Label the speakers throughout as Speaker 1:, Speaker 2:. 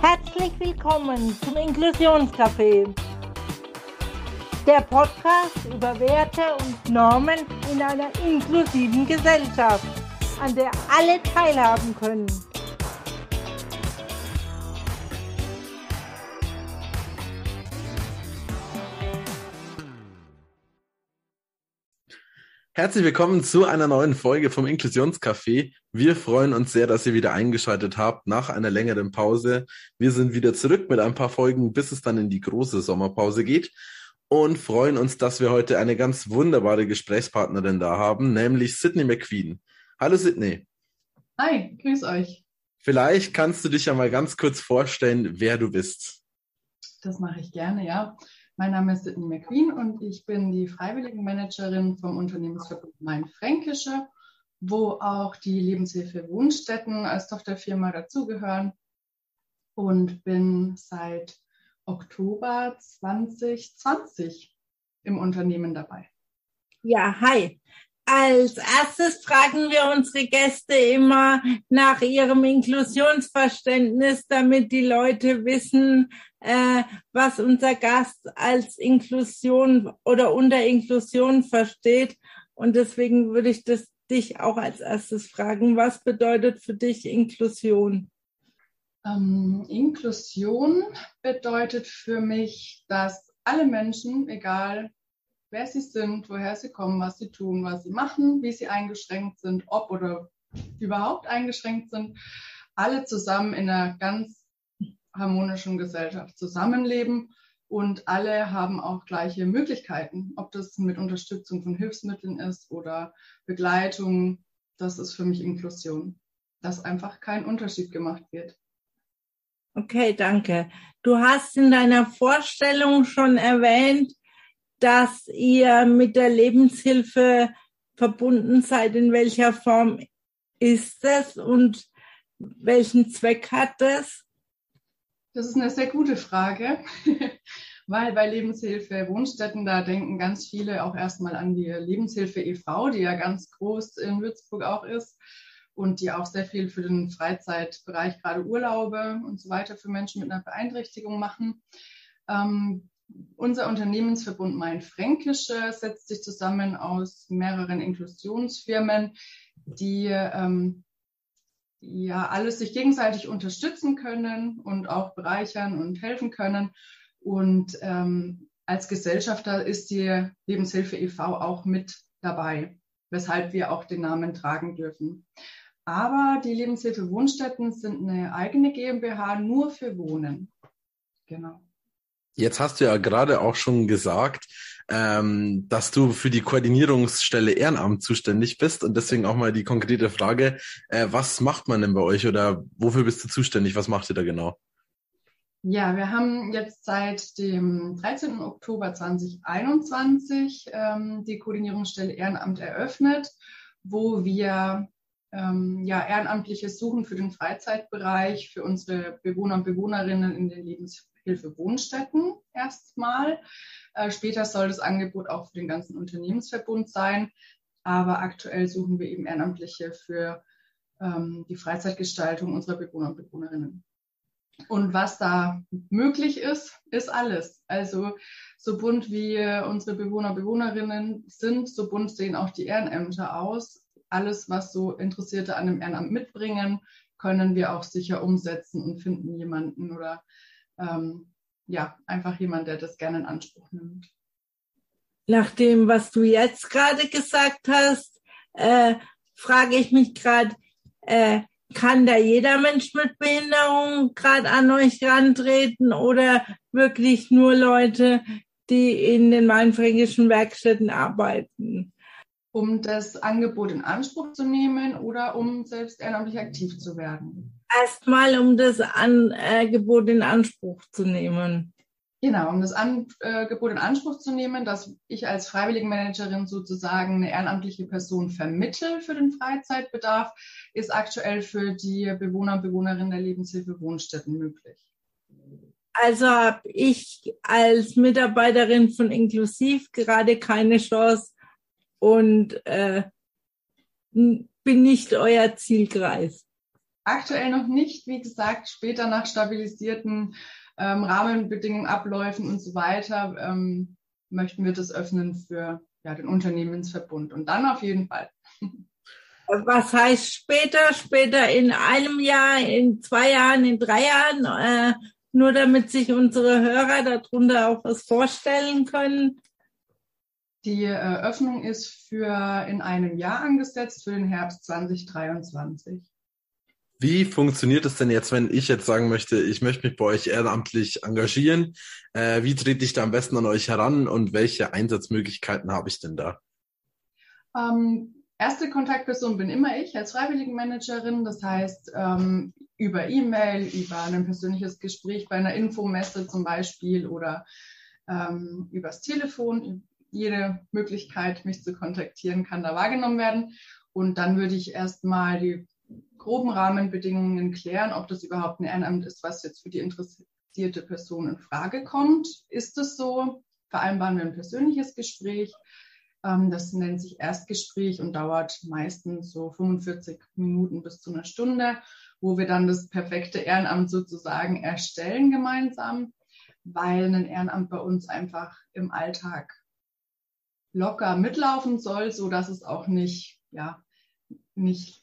Speaker 1: Herzlich willkommen zum Inklusionscafé. Der Podcast über Werte und Normen in einer inklusiven Gesellschaft, an der alle teilhaben können.
Speaker 2: Herzlich willkommen zu einer neuen Folge vom Inklusionscafé. Wir freuen uns sehr, dass ihr wieder eingeschaltet habt nach einer längeren Pause. Wir sind wieder zurück mit ein paar Folgen, bis es dann in die große Sommerpause geht und freuen uns, dass wir heute eine ganz wunderbare Gesprächspartnerin da haben, nämlich Sydney McQueen. Hallo Sydney.
Speaker 3: Hi, grüß euch.
Speaker 2: Vielleicht kannst du dich ja mal ganz kurz vorstellen, wer du bist.
Speaker 3: Das mache ich gerne, ja. Mein Name ist Sydney McQueen und ich bin die Freiwilligenmanagerin vom Unternehmensverbund Main-Fränkische, wo auch die Lebenshilfe Wohnstätten als Tochterfirma dazugehören und bin seit Oktober 2020 im Unternehmen dabei.
Speaker 1: Ja, hi. Als erstes fragen wir unsere Gäste immer nach ihrem Inklusionsverständnis, damit die Leute wissen, äh, was unser Gast als Inklusion oder unter Inklusion versteht. Und deswegen würde ich das dich auch als erstes fragen. Was bedeutet für dich Inklusion?
Speaker 3: Ähm, Inklusion bedeutet für mich, dass alle Menschen, egal wer sie sind, woher sie kommen, was sie tun, was sie machen, wie sie eingeschränkt sind, ob oder überhaupt eingeschränkt sind, alle zusammen in einer ganz harmonischen Gesellschaft zusammenleben und alle haben auch gleiche Möglichkeiten, ob das mit Unterstützung von Hilfsmitteln ist oder Begleitung. Das ist für mich Inklusion, dass einfach kein Unterschied gemacht wird.
Speaker 1: Okay, danke. Du hast in deiner Vorstellung schon erwähnt, dass ihr mit der Lebenshilfe verbunden seid. In welcher Form ist es und welchen Zweck hat das?
Speaker 3: Das ist eine sehr gute Frage, weil bei Lebenshilfe Wohnstätten, da denken ganz viele auch erstmal an die Lebenshilfe e.V., die ja ganz groß in Würzburg auch ist und die auch sehr viel für den Freizeitbereich, gerade Urlaube und so weiter für Menschen mit einer Beeinträchtigung machen. Ähm, unser Unternehmensverbund Main-Fränkische setzt sich zusammen aus mehreren Inklusionsfirmen, die ähm, ja alles sich gegenseitig unterstützen können und auch bereichern und helfen können. Und ähm, als Gesellschafter ist die Lebenshilfe e.V. auch mit dabei, weshalb wir auch den Namen tragen dürfen. Aber die Lebenshilfe Wohnstätten sind eine eigene GmbH nur für Wohnen. Genau.
Speaker 2: Jetzt hast du ja gerade auch schon gesagt, ähm, dass du für die Koordinierungsstelle Ehrenamt zuständig bist und deswegen auch mal die konkrete Frage, äh, was macht man denn bei euch oder wofür bist du zuständig? Was macht ihr da genau?
Speaker 3: Ja, wir haben jetzt seit dem 13. Oktober 2021 ähm, die Koordinierungsstelle Ehrenamt eröffnet, wo wir ähm, ja, Ehrenamtliches suchen für den Freizeitbereich, für unsere Bewohner und Bewohnerinnen in den Lebens Hilfe Wohnstätten erstmal. Äh, später soll das Angebot auch für den ganzen Unternehmensverbund sein. Aber aktuell suchen wir eben Ehrenamtliche für ähm, die Freizeitgestaltung unserer Bewohner und Bewohnerinnen. Und was da möglich ist, ist alles. Also so bunt wie unsere Bewohner und Bewohnerinnen sind, so bunt sehen auch die Ehrenämter aus. Alles, was so Interessierte an dem Ehrenamt mitbringen, können wir auch sicher umsetzen und finden jemanden oder ähm, ja, einfach jemand, der das gerne in Anspruch nimmt.
Speaker 1: Nach dem, was du jetzt gerade gesagt hast, äh, frage ich mich gerade, äh, kann da jeder Mensch mit Behinderung gerade an euch rantreten oder wirklich nur Leute, die in den mainfränkischen Werkstätten arbeiten?
Speaker 3: Um das Angebot in Anspruch zu nehmen oder um selbst ehrenamtlich aktiv zu werden?
Speaker 1: Erstmal, um das Angebot in Anspruch zu nehmen.
Speaker 3: Genau, um das Angebot in Anspruch zu nehmen, dass ich als Freiwilligenmanagerin sozusagen eine ehrenamtliche Person vermittle für den Freizeitbedarf, ist aktuell für die Bewohner und Bewohnerinnen der Lebenshilfe Wohnstätten möglich.
Speaker 1: Also habe ich als Mitarbeiterin von Inklusiv gerade keine Chance und äh, bin nicht euer Zielkreis.
Speaker 3: Aktuell noch nicht, wie gesagt, später nach stabilisierten ähm, Rahmenbedingungen, Abläufen und so weiter ähm, möchten wir das öffnen für ja, den Unternehmensverbund und dann auf jeden Fall.
Speaker 1: Was heißt später? Später in einem Jahr, in zwei Jahren, in drei Jahren? Äh, nur damit sich unsere Hörer darunter auch was vorstellen können.
Speaker 3: Die Eröffnung ist für in einem Jahr angesetzt, für den Herbst 2023.
Speaker 2: Wie funktioniert es denn jetzt, wenn ich jetzt sagen möchte, ich möchte mich bei euch ehrenamtlich engagieren? Äh, wie trete ich da am besten an euch heran und welche Einsatzmöglichkeiten habe ich denn da?
Speaker 3: Ähm, erste Kontaktperson bin immer ich als Freiwilligenmanagerin. Das heißt, ähm, über E-Mail, über ein persönliches Gespräch bei einer Infomesse zum Beispiel oder ähm, übers Telefon. Jede Möglichkeit, mich zu kontaktieren, kann da wahrgenommen werden. Und dann würde ich erstmal die groben Rahmenbedingungen klären, ob das überhaupt ein Ehrenamt ist, was jetzt für die interessierte Person in Frage kommt. Ist es so? Vereinbaren wir ein persönliches Gespräch. Ähm, das nennt sich Erstgespräch und dauert meistens so 45 Minuten bis zu einer Stunde, wo wir dann das perfekte Ehrenamt sozusagen erstellen gemeinsam, weil ein Ehrenamt bei uns einfach im Alltag locker mitlaufen soll, so dass es auch nicht, ja, nicht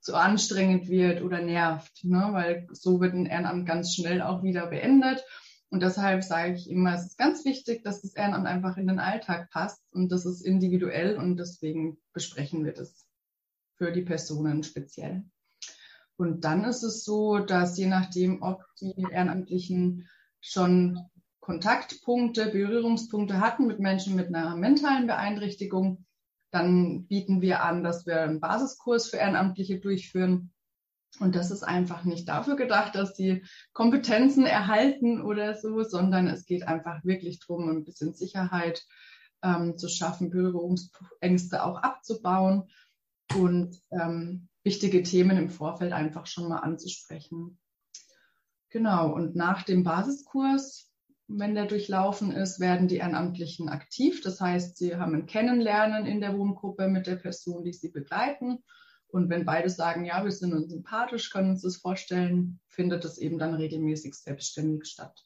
Speaker 3: zu anstrengend wird oder nervt, ne? weil so wird ein Ehrenamt ganz schnell auch wieder beendet. Und deshalb sage ich immer, es ist ganz wichtig, dass das Ehrenamt einfach in den Alltag passt und das ist individuell und deswegen besprechen wir das für die Personen speziell. Und dann ist es so, dass je nachdem, ob die Ehrenamtlichen schon Kontaktpunkte, Berührungspunkte hatten mit Menschen mit einer mentalen Beeinträchtigung, dann bieten wir an, dass wir einen Basiskurs für Ehrenamtliche durchführen. Und das ist einfach nicht dafür gedacht, dass sie Kompetenzen erhalten oder so, sondern es geht einfach wirklich darum, ein bisschen Sicherheit ähm, zu schaffen, Berührungsängste auch abzubauen und ähm, wichtige Themen im Vorfeld einfach schon mal anzusprechen. Genau, und nach dem Basiskurs wenn der durchlaufen ist, werden die Ehrenamtlichen aktiv. Das heißt, sie haben ein Kennenlernen in der Wohngruppe mit der Person, die sie begleiten. Und wenn beide sagen, ja, wir sind uns sympathisch, können uns das vorstellen, findet es eben dann regelmäßig selbstständig statt.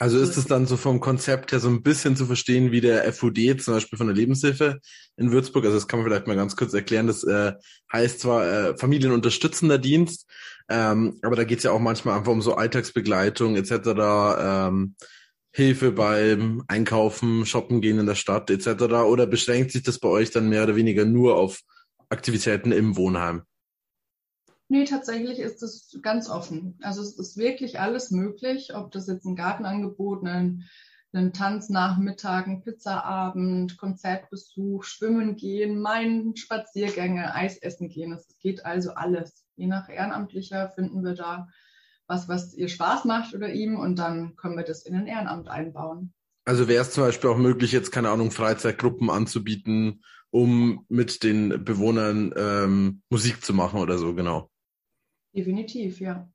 Speaker 2: Also ist es dann so vom Konzept her so ein bisschen zu verstehen wie der FUD zum Beispiel von der Lebenshilfe in Würzburg. Also das kann man vielleicht mal ganz kurz erklären. Das äh, heißt zwar äh, familienunterstützender Dienst, ähm, aber da geht es ja auch manchmal einfach um so Alltagsbegleitung etc. Ähm, Hilfe beim Einkaufen, Shoppen gehen in der Stadt etc. Oder beschränkt sich das bei euch dann mehr oder weniger nur auf Aktivitäten im Wohnheim?
Speaker 3: Nee, tatsächlich ist es ganz offen. Also es ist wirklich alles möglich, ob das jetzt ein Gartenangebot, ein, ein Tanznachmittag, ein Pizzaabend, Konzertbesuch, Schwimmen gehen, Meinen, Spaziergänge, Eis essen gehen. Es geht also alles. Je nach Ehrenamtlicher finden wir da was, was ihr Spaß macht oder ihm und dann können wir das in ein Ehrenamt einbauen.
Speaker 2: Also wäre es zum Beispiel auch möglich, jetzt keine Ahnung, Freizeitgruppen anzubieten, um mit den Bewohnern ähm, Musik zu machen oder so, genau.
Speaker 3: Definitiv, ja.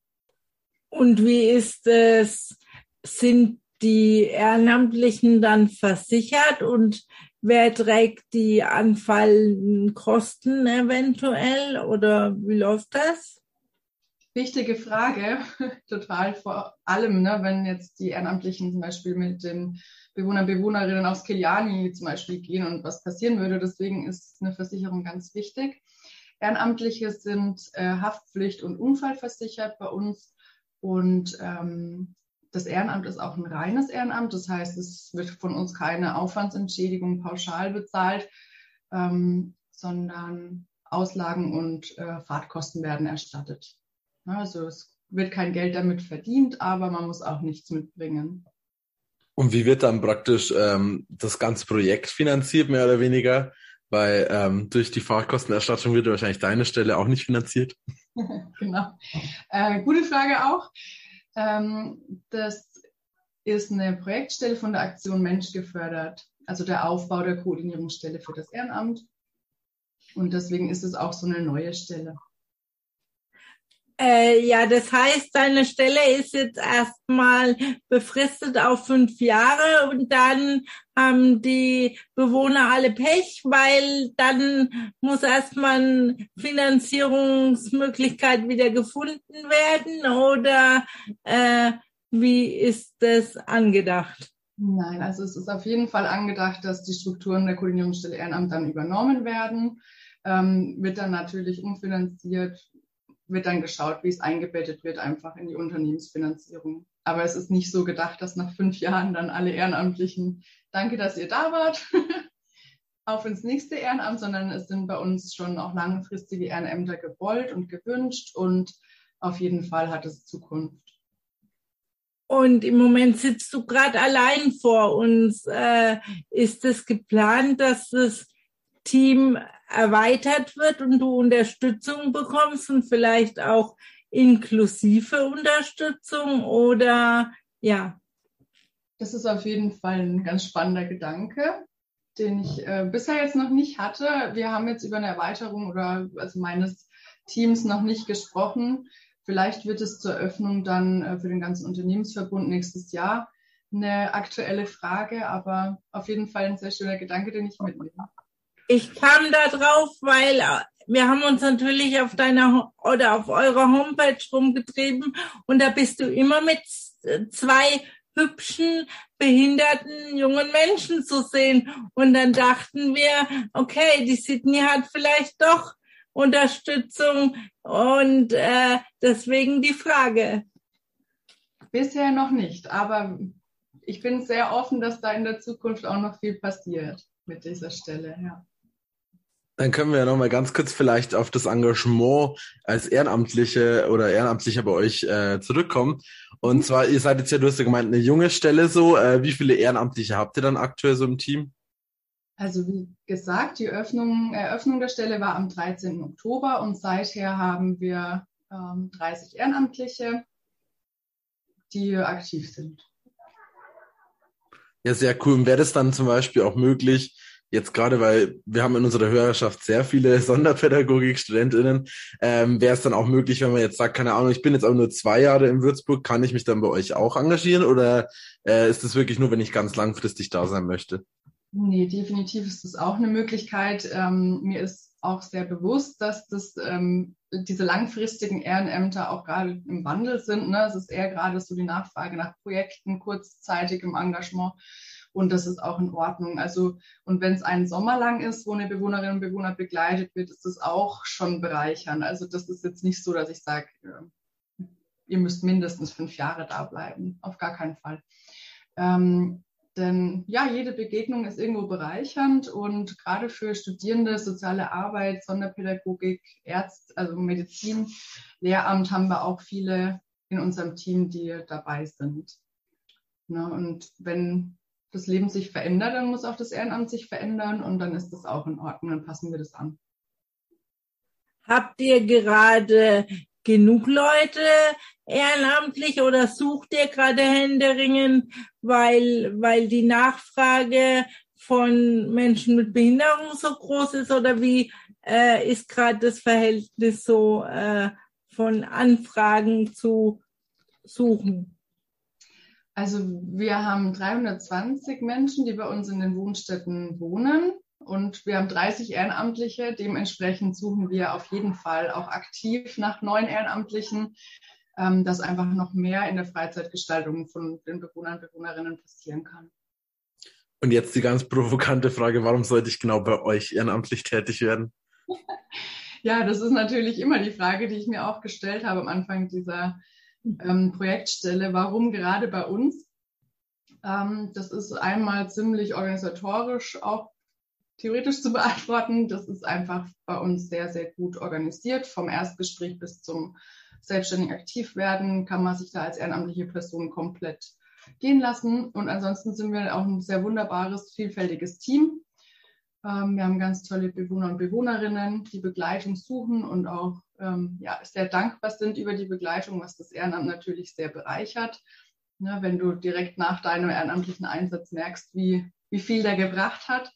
Speaker 1: Und wie ist es? Sind die Ehrenamtlichen dann versichert und wer trägt die anfallenden Kosten eventuell oder wie läuft das?
Speaker 3: Wichtige Frage, total vor allem, ne, wenn jetzt die Ehrenamtlichen zum Beispiel mit den Bewohnern, Bewohnerinnen aus Kiliani zum Beispiel gehen und was passieren würde. Deswegen ist eine Versicherung ganz wichtig. Ehrenamtliche sind äh, Haftpflicht- und Unfallversichert bei uns und ähm, das Ehrenamt ist auch ein reines Ehrenamt. Das heißt, es wird von uns keine Aufwandsentschädigung pauschal bezahlt, ähm, sondern Auslagen und äh, Fahrtkosten werden erstattet. Also es wird kein Geld damit verdient, aber man muss auch nichts mitbringen.
Speaker 2: Und wie wird dann praktisch ähm, das ganze Projekt finanziert, mehr oder weniger? Weil ähm, durch die Fahrkostenerstattung wird wahrscheinlich deine Stelle auch nicht finanziert.
Speaker 3: genau. Äh, gute Frage auch. Ähm, das ist eine Projektstelle von der Aktion Mensch gefördert, also der Aufbau der Koordinierungsstelle für das Ehrenamt. Und deswegen ist es auch so eine neue Stelle.
Speaker 1: Äh, ja, das heißt, deine Stelle ist jetzt erstmal befristet auf fünf Jahre und dann haben die Bewohner alle Pech, weil dann muss erstmal Finanzierungsmöglichkeit wieder gefunden werden oder äh, wie ist das angedacht?
Speaker 3: Nein, also es ist auf jeden Fall angedacht, dass die Strukturen der Koordinierungsstelle Ehrenamt dann übernommen werden. Ähm, wird dann natürlich umfinanziert, wird dann geschaut, wie es eingebettet wird, einfach in die Unternehmensfinanzierung. Aber es ist nicht so gedacht, dass nach fünf Jahren dann alle Ehrenamtlichen, danke, dass ihr da wart, auf ins nächste Ehrenamt, sondern es sind bei uns schon auch langfristige Ehrenämter gewollt und gewünscht und auf jeden Fall hat es Zukunft.
Speaker 1: Und im Moment sitzt du gerade allein vor uns. Äh, ist es geplant, dass das Team erweitert wird und du Unterstützung bekommst und vielleicht auch inklusive Unterstützung oder ja?
Speaker 3: Das ist auf jeden Fall ein ganz spannender Gedanke, den ich äh, bisher jetzt noch nicht hatte. Wir haben jetzt über eine Erweiterung oder also meines Teams noch nicht gesprochen. Vielleicht wird es zur Öffnung dann äh, für den ganzen Unternehmensverbund nächstes Jahr eine aktuelle Frage, aber auf jeden Fall ein sehr schöner Gedanke, den ich mitnehme.
Speaker 1: Ich kam da drauf, weil äh, wir haben uns natürlich auf deiner oder auf eurer Homepage rumgetrieben und da bist du immer mit zwei hübschen, behinderten jungen Menschen zu sehen. Und dann dachten wir, okay, die Sydney hat vielleicht doch Unterstützung und äh, deswegen die Frage.
Speaker 3: Bisher noch nicht, aber ich bin sehr offen, dass da in der Zukunft auch noch viel passiert mit dieser Stelle. Ja.
Speaker 2: Dann können wir ja noch mal ganz kurz vielleicht auf das Engagement als Ehrenamtliche oder Ehrenamtlicher bei euch äh, zurückkommen. Und mhm. zwar, ihr seid jetzt ja, du hast ja gemeint, eine junge Stelle so. Äh, wie viele Ehrenamtliche habt ihr dann aktuell so im Team?
Speaker 3: Also wie gesagt, die Öffnung, Eröffnung der Stelle war am 13. Oktober und seither haben wir ähm, 30 Ehrenamtliche, die aktiv sind.
Speaker 2: Ja, sehr cool. Und wäre das dann zum Beispiel auch möglich, jetzt gerade, weil wir haben in unserer Hörerschaft sehr viele Sonderpädagogik-StudentInnen, ähm, wäre es dann auch möglich, wenn man jetzt sagt, keine Ahnung, ich bin jetzt auch nur zwei Jahre in Würzburg, kann ich mich dann bei euch auch engagieren oder äh, ist das wirklich nur, wenn ich ganz langfristig da sein möchte?
Speaker 3: Nee, definitiv ist das auch eine Möglichkeit. Ähm, mir ist auch sehr bewusst, dass das ähm, diese langfristigen Ehrenämter auch gerade im Wandel sind. Ne? Es ist eher gerade so die Nachfrage nach Projekten, kurzzeitigem Engagement. Und das ist auch in Ordnung. Also, und wenn es einen Sommer lang ist, wo eine Bewohnerin und Bewohner begleitet wird, ist das auch schon bereichern. Also, das ist jetzt nicht so, dass ich sage, ihr müsst mindestens fünf Jahre da bleiben. Auf gar keinen Fall. Ähm, denn ja, jede Begegnung ist irgendwo bereichernd und gerade für Studierende, soziale Arbeit, Sonderpädagogik, Ärzt, also Medizin, Lehramt haben wir auch viele in unserem Team, die dabei sind. Ne, und wenn das Leben sich verändert, dann muss auch das Ehrenamt sich verändern und dann ist das auch in Ordnung, dann passen wir das an.
Speaker 1: Habt ihr gerade genug Leute ehrenamtlich oder sucht ihr gerade händeringend, weil, weil die Nachfrage von Menschen mit Behinderung so groß ist oder wie äh, ist gerade das Verhältnis so äh, von Anfragen zu suchen?
Speaker 3: Also wir haben 320 Menschen, die bei uns in den Wohnstätten wohnen. Und wir haben 30 Ehrenamtliche. Dementsprechend suchen wir auf jeden Fall auch aktiv nach neuen Ehrenamtlichen, ähm, dass einfach noch mehr in der Freizeitgestaltung von den Bewohnern und Bewohnerinnen passieren kann.
Speaker 2: Und jetzt die ganz provokante Frage, warum sollte ich genau bei euch ehrenamtlich tätig werden?
Speaker 3: ja, das ist natürlich immer die Frage, die ich mir auch gestellt habe am Anfang dieser ähm, Projektstelle. Warum gerade bei uns? Ähm, das ist einmal ziemlich organisatorisch auch theoretisch zu beantworten. Das ist einfach bei uns sehr, sehr gut organisiert. Vom Erstgespräch bis zum selbstständig aktiv werden kann man sich da als ehrenamtliche Person komplett gehen lassen. Und ansonsten sind wir auch ein sehr wunderbares, vielfältiges Team. Ähm, wir haben ganz tolle Bewohner und Bewohnerinnen, die Begleitung suchen und auch ähm, ja, sehr dankbar sind über die Begleitung, was das Ehrenamt natürlich sehr bereichert. Ja, wenn du direkt nach deinem ehrenamtlichen Einsatz merkst, wie, wie viel der gebracht hat.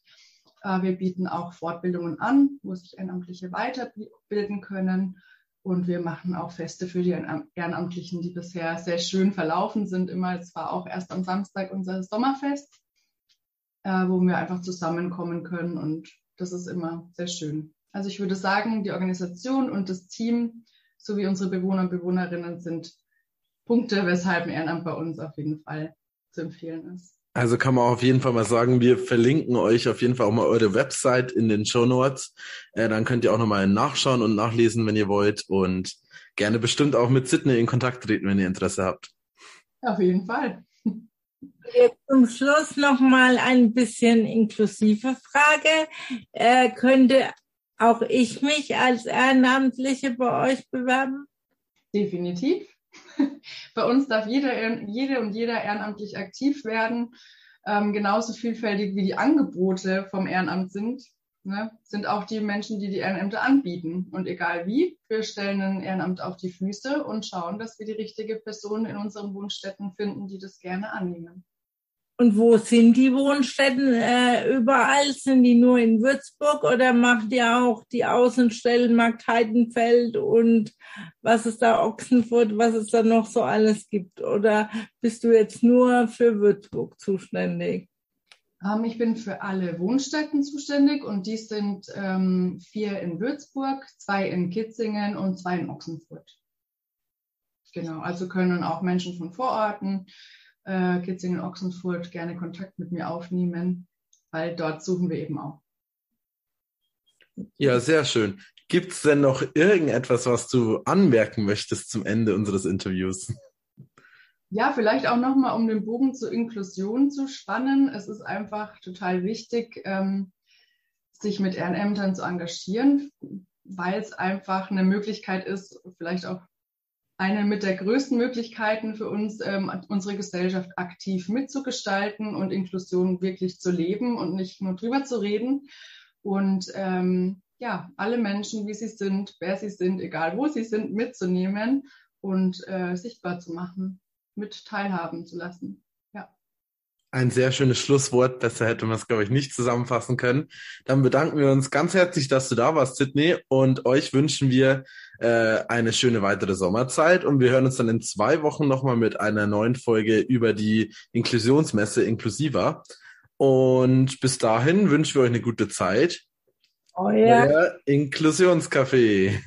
Speaker 3: Äh, wir bieten auch Fortbildungen an, wo sich Ehrenamtliche weiterbilden können. Und wir machen auch Feste für die Ehrenamtlichen, die bisher sehr schön verlaufen sind. Immer, es war auch erst am Samstag unser Sommerfest. äh, wo wir einfach zusammenkommen können und das ist immer sehr schön. Also ich würde sagen, die Organisation und das Team sowie unsere Bewohner und Bewohnerinnen sind Punkte, weshalb ein Ehrenamt bei uns auf jeden Fall zu empfehlen ist.
Speaker 2: Also kann man auf jeden Fall mal sagen, wir verlinken euch auf jeden Fall auch mal eure Website in den Show Notes. Äh, dann könnt ihr auch nochmal nachschauen und nachlesen, wenn ihr wollt und gerne bestimmt auch mit Sydney in Kontakt treten, wenn ihr Interesse habt.
Speaker 3: Auf jeden Fall.
Speaker 1: Jetzt zum Schluss nochmal ein bisschen inklusive Frage. Äh, könnte auch ich mich als Ehrenamtliche bei euch bewerben?
Speaker 3: Definitiv. Bei uns darf jeder, jede und jeder ehrenamtlich aktiv werden. Ähm, genauso vielfältig wie die Angebote vom Ehrenamt sind, ne, sind auch die Menschen, die die Ehrenämter anbieten. Und egal wie, wir stellen ein Ehrenamt auf die Füße und schauen, dass wir die richtige Person in unseren Wohnstätten finden, die das gerne annehmen.
Speaker 1: Und wo sind die Wohnstätten äh, überall? Sind die nur in Würzburg oder macht ihr auch die Außenstellen Markt Heidenfeld und was ist da Ochsenfurt, was es da noch so alles gibt? Oder bist du jetzt nur für Würzburg zuständig?
Speaker 3: Ähm, ich bin für alle Wohnstätten zuständig und die sind ähm, vier in Würzburg, zwei in Kitzingen und zwei in Ochsenfurt. Genau, also können auch Menschen von Vororten äh, Kitzingen Ochsenfurt gerne Kontakt mit mir aufnehmen, weil dort suchen wir eben auch.
Speaker 2: Ja, sehr schön. Gibt es denn noch irgendetwas, was du anmerken möchtest zum Ende unseres Interviews?
Speaker 3: Ja, vielleicht auch nochmal, um den Bogen zur Inklusion zu spannen. Es ist einfach total wichtig, ähm, sich mit Ehrenämtern zu engagieren, weil es einfach eine Möglichkeit ist, vielleicht auch eine mit der größten Möglichkeiten für uns, ähm, unsere Gesellschaft aktiv mitzugestalten und Inklusion wirklich zu leben und nicht nur drüber zu reden. Und ähm, ja, alle Menschen, wie sie sind, wer sie sind, egal wo sie sind, mitzunehmen und äh, sichtbar zu machen, mit teilhaben zu lassen.
Speaker 2: Ein sehr schönes Schlusswort. Besser hätte man es, glaube ich, nicht zusammenfassen können. Dann bedanken wir uns ganz herzlich, dass du da warst, Sydney. Und euch wünschen wir äh, eine schöne weitere Sommerzeit. Und wir hören uns dann in zwei Wochen nochmal mit einer neuen Folge über die Inklusionsmesse Inklusiva. Und bis dahin wünschen wir euch eine gute Zeit.
Speaker 1: Euer
Speaker 2: Euer Inklusionscafé.